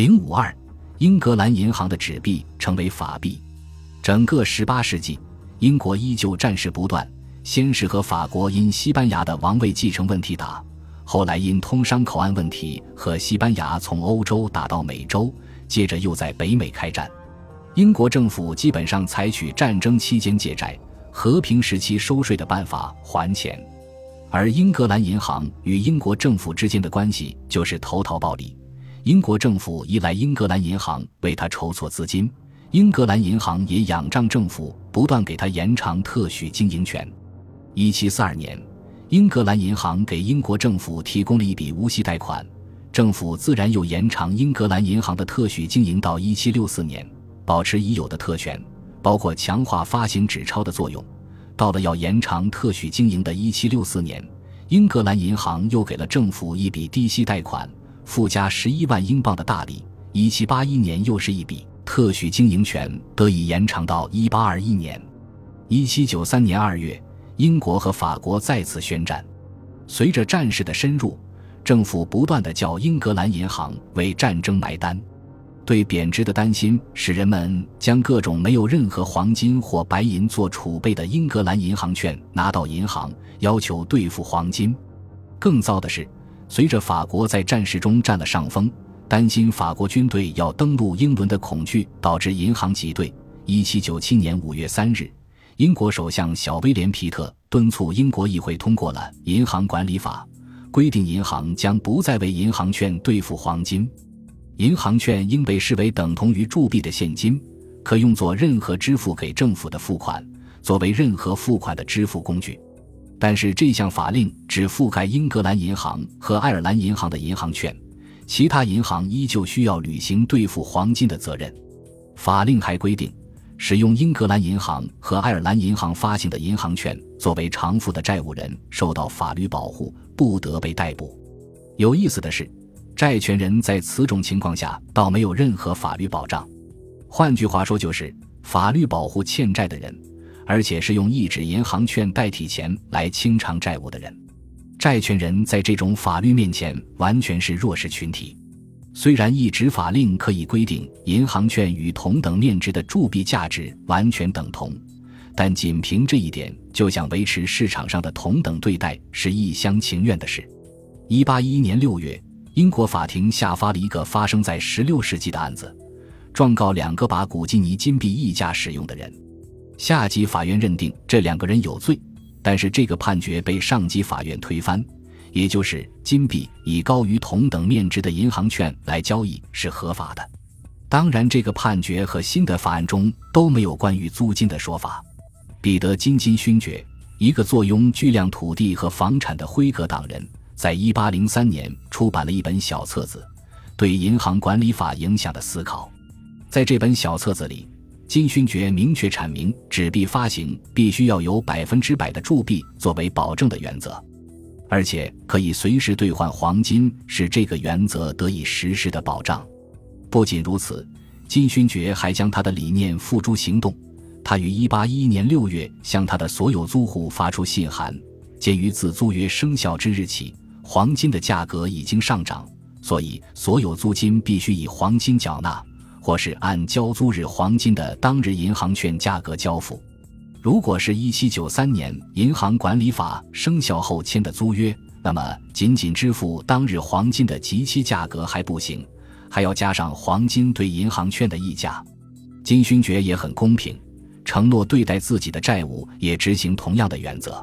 零五二，英格兰银行的纸币成为法币。整个十八世纪，英国依旧战事不断，先是和法国因西班牙的王位继承问题打，后来因通商口岸问题和西班牙从欧洲打到美洲，接着又在北美开战。英国政府基本上采取战争期间借债、和平时期收税的办法还钱，而英格兰银行与英国政府之间的关系就是投桃报李。英国政府依赖英格兰银行为他筹措资金，英格兰银行也仰仗政府不断给他延长特许经营权。一七四二年，英格兰银行给英国政府提供了一笔无息贷款，政府自然又延长英格兰银行的特许经营到一七六四年，保持已有的特权，包括强化发行纸钞的作用。到了要延长特许经营的一七六四年，英格兰银行又给了政府一笔低息贷款。附加十一万英镑的大礼。一七八一年又是一笔特许经营权得以延长到一八二一年。一七九三年二月，英国和法国再次宣战。随着战事的深入，政府不断的叫英格兰银行为战争买单。对贬值的担心使人们将各种没有任何黄金或白银做储备的英格兰银行券拿到银行，要求兑付黄金。更糟的是。随着法国在战事中占了上风，担心法国军队要登陆英伦的恐惧导致银行挤兑。一七九七年五月三日，英国首相小威廉·皮特敦促英国议会通过了《银行管理法》，规定银行将不再为银行券兑付黄金，银行券应被视为等同于铸币的现金，可用作任何支付给政府的付款，作为任何付款的支付工具。但是这项法令只覆盖英格兰银行和爱尔兰银行的银行券，其他银行依旧需要履行兑付黄金的责任。法令还规定，使用英格兰银行和爱尔兰银行发行的银行券作为偿付的债务人受到法律保护，不得被逮捕。有意思的是，债权人在此种情况下倒没有任何法律保障。换句话说，就是法律保护欠债的人。而且是用一纸银行券代替钱来清偿债务的人，债权人在这种法律面前完全是弱势群体。虽然一纸法令可以规定银行券与同等面值的铸币价值完全等同，但仅凭这一点就想维持市场上的同等对待是一厢情愿的事。一八一一年六月，英国法庭下发了一个发生在十六世纪的案子，状告两个把古基尼金币溢价使用的人。下级法院认定这两个人有罪，但是这个判决被上级法院推翻，也就是金币以高于同等面值的银行券来交易是合法的。当然，这个判决和新的法案中都没有关于租金的说法。彼得金金勋爵，一个坐拥巨量土地和房产的辉格党人，在一八零三年出版了一本小册子，对银行管理法影响的思考。在这本小册子里。金勋爵明确阐明，纸币发行必须要有百分之百的铸币作为保证的原则，而且可以随时兑换黄金，使这个原则得以实施的保障。不仅如此，金勋爵还将他的理念付诸行动。他于1811年6月向他的所有租户发出信函，鉴于自租约生效之日起，黄金的价格已经上涨，所以所有租金必须以黄金缴纳。或是按交租日黄金的当日银行券价格交付。如果是一七九三年银行管理法生效后签的租约，那么仅仅支付当日黄金的即期价格还不行，还要加上黄金对银行券的溢价。金勋爵也很公平，承诺对待自己的债务也执行同样的原则。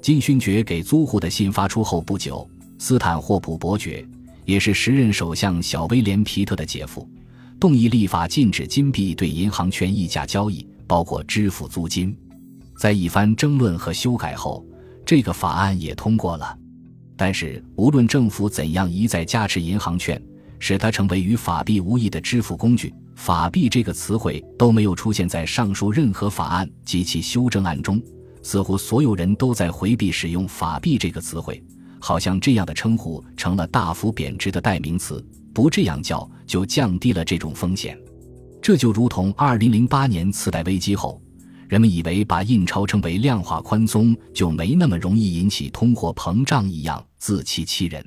金勋爵给租户的信发出后不久，斯坦霍普伯爵，也是时任首相小威廉皮特的姐夫。动议立法禁止金币对银行券溢价交易，包括支付租金。在一番争论和修改后，这个法案也通过了。但是，无论政府怎样一再加持银行券，使它成为与法币无异的支付工具，法币这个词汇都没有出现在上述任何法案及其修正案中。似乎所有人都在回避使用法币这个词汇，好像这样的称呼成了大幅贬值的代名词。不这样叫，就降低了这种风险。这就如同二零零八年次贷危机后，人们以为把印钞称为量化宽松就没那么容易引起通货膨胀一样，自欺欺人。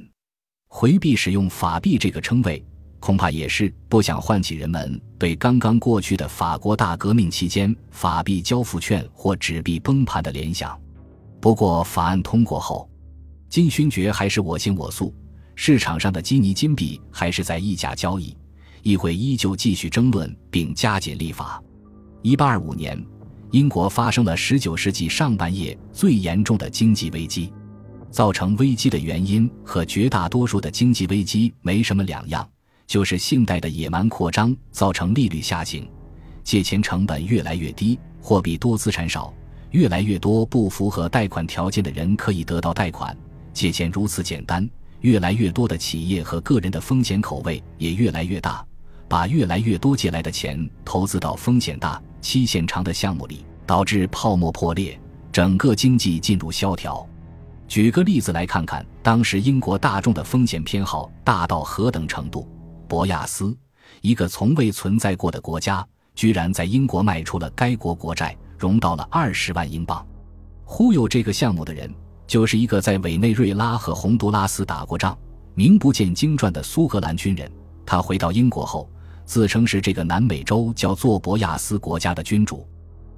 回避使用法币这个称谓，恐怕也是不想唤起人们对刚刚过去的法国大革命期间法币交付券或纸币崩盘的联想。不过，法案通过后，金勋爵还是我行我素，市场上的基尼金币还是在溢价交易，议会依旧继续争论并加紧立法。一八二五年，英国发生了十九世纪上半叶最严重的经济危机，造成危机的原因和绝大多数的经济危机没什么两样。就是信贷的野蛮扩张造成利率下行，借钱成本越来越低，货币多资产少，越来越多不符合贷款条件的人可以得到贷款，借钱如此简单，越来越多的企业和个人的风险口味也越来越大，把越来越多借来的钱投资到风险大、期限长的项目里，导致泡沫破裂，整个经济进入萧条。举个例子来看看，当时英国大众的风险偏好大到何等程度。博亚斯，一个从未存在过的国家，居然在英国卖出了该国国债，融到了二十万英镑。忽悠这个项目的人，就是一个在委内瑞拉和洪都拉斯打过仗、名不见经传的苏格兰军人。他回到英国后，自称是这个南美洲叫做博亚斯国家的君主。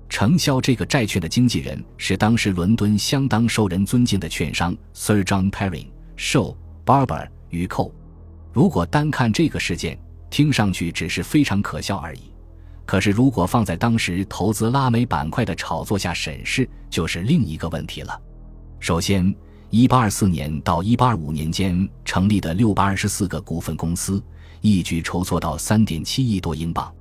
承销这个债券的经纪人是当时伦敦相当受人尊敬的券商 Sir John Perrin、Shaw、Barber 与寇。如果单看这个事件，听上去只是非常可笑而已。可是，如果放在当时投资拉美板块的炒作下审视，就是另一个问题了。首先，1824年到1825年间成立的624个股份公司，一举筹措到3.7亿多英镑，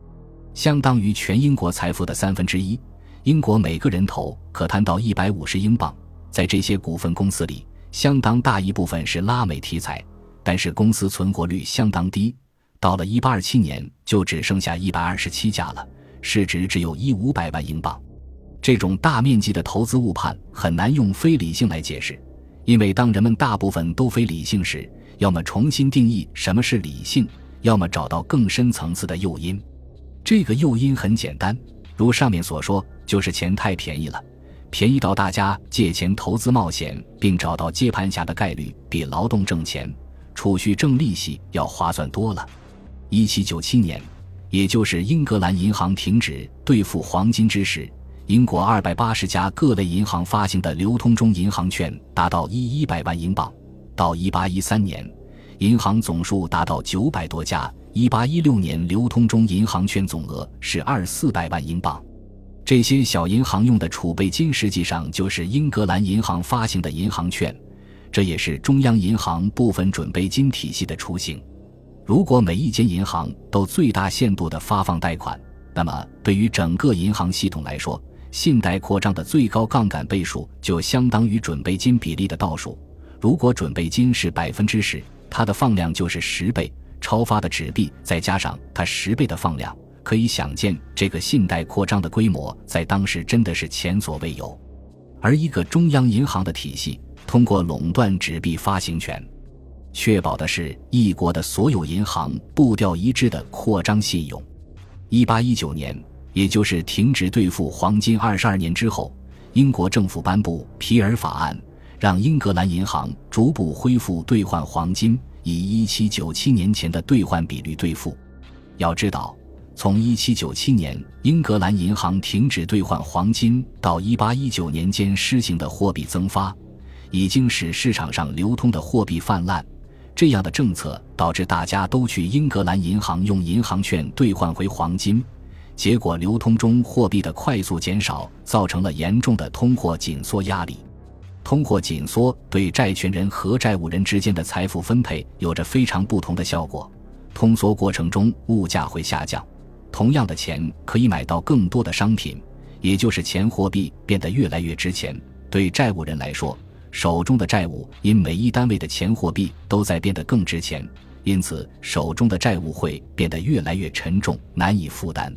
相当于全英国财富的三分之一。英国每个人头可摊到150英镑。在这些股份公司里，相当大一部分是拉美题材。但是公司存活率相当低，到了一八二七年就只剩下一百二十七家了，市值只有一五百万英镑。这种大面积的投资误判很难用非理性来解释，因为当人们大部分都非理性时，要么重新定义什么是理性，要么找到更深层次的诱因。这个诱因很简单，如上面所说，就是钱太便宜了，便宜到大家借钱投资冒险并找到接盘侠的概率比劳动挣钱。储蓄挣利息要划算多了。一七九七年，也就是英格兰银行停止兑付黄金之时，英国二百八十家各类银行发行的流通中银行券达到一一百万英镑。到一八一三年，银行总数达到九百多家。一八一六年，流通中银行券总额是二四百万英镑。这些小银行用的储备金，实际上就是英格兰银行发行的银行券。这也是中央银行部分准备金体系的雏形。如果每一间银行都最大限度地发放贷款，那么对于整个银行系统来说，信贷扩张的最高杠杆倍数就相当于准备金比例的倒数。如果准备金是百分之十，它的放量就是十倍。超发的纸币再加上它十倍的放量，可以想见这个信贷扩张的规模在当时真的是前所未有。而一个中央银行的体系。通过垄断纸币发行权，确保的是一国的所有银行步调一致的扩张信用。一八一九年，也就是停止兑付黄金二十二年之后，英国政府颁布皮尔法案，让英格兰银行逐步恢复兑换黄金，以一七九七年前的兑换比率兑付。要知道，从一七九七年英格兰银行停止兑换黄金到一八一九年间施行的货币增发。已经使市场上流通的货币泛滥，这样的政策导致大家都去英格兰银行用银行券兑换回黄金，结果流通中货币的快速减少，造成了严重的通货紧缩压力。通货紧缩对债权人和债务人之间的财富分配有着非常不同的效果。通缩过程中，物价会下降，同样的钱可以买到更多的商品，也就是钱货币变得越来越值钱。对债务人来说，手中的债务因每一单位的钱货币都在变得更值钱，因此手中的债务会变得越来越沉重，难以负担。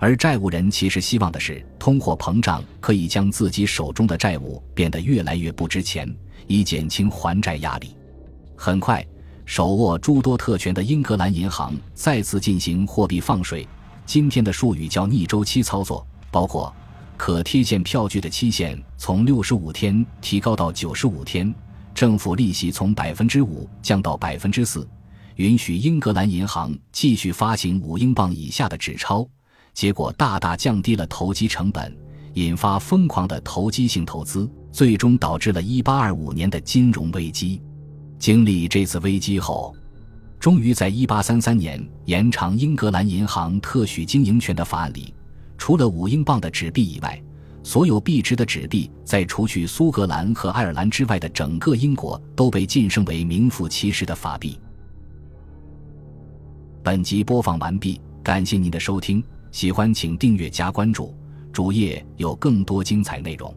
而债务人其实希望的是，通货膨胀可以将自己手中的债务变得越来越不值钱，以减轻还债压力。很快，手握诸多特权的英格兰银行再次进行货币放水，今天的术语叫逆周期操作，包括。可贴现票据的期限从六十五天提高到九十五天，政府利息从百分之五降到百分之四，允许英格兰银行继续发行五英镑以下的纸钞，结果大大降低了投机成本，引发疯狂的投机性投资，最终导致了1825年的金融危机。经历这次危机后，终于在1833年延长英格兰银行特许经营权的法案里，除了五英镑的纸币以外，所有币值的纸币在除去苏格兰和爱尔兰之外的整个英国都被晋升为名副其实的法币。本集播放完毕，感谢您的收听，喜欢请订阅加关注，主页有更多精彩内容。